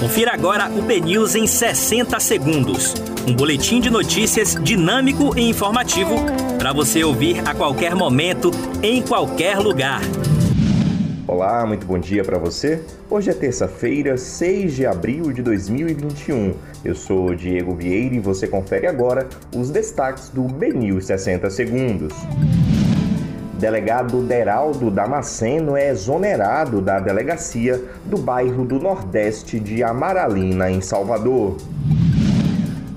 Confira agora o BNews em 60 segundos. Um boletim de notícias dinâmico e informativo para você ouvir a qualquer momento, em qualquer lugar. Olá, muito bom dia para você. Hoje é terça-feira, 6 de abril de 2021. Eu sou Diego Vieira e você confere agora os destaques do BNews 60 segundos. Delegado Deraldo Damasceno é exonerado da delegacia do bairro do Nordeste de Amaralina, em Salvador.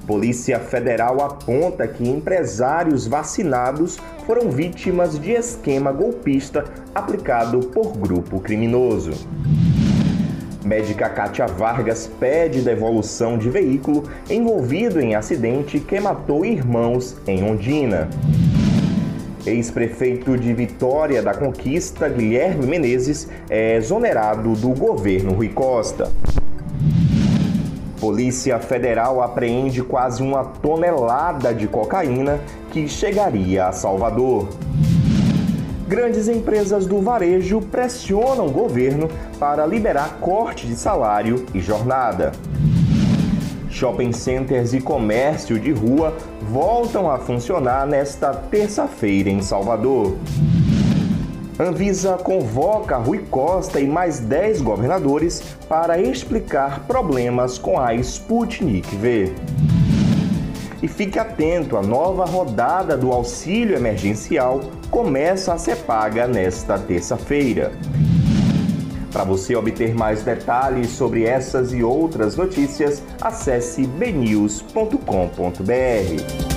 Polícia Federal aponta que empresários vacinados foram vítimas de esquema golpista aplicado por grupo criminoso. Médica Kátia Vargas pede devolução de veículo envolvido em acidente que matou irmãos em Ondina. Ex-prefeito de Vitória da Conquista, Guilherme Menezes, é exonerado do governo Rui Costa. Polícia Federal apreende quase uma tonelada de cocaína que chegaria a Salvador. Grandes empresas do varejo pressionam o governo para liberar corte de salário e jornada. Shopping centers e comércio de rua voltam a funcionar nesta terça-feira em Salvador. Anvisa convoca Rui Costa e mais 10 governadores para explicar problemas com a Sputnik V. E fique atento, a nova rodada do auxílio emergencial começa a ser paga nesta terça-feira. Para você obter mais detalhes sobre essas e outras notícias, acesse bnews.com.br.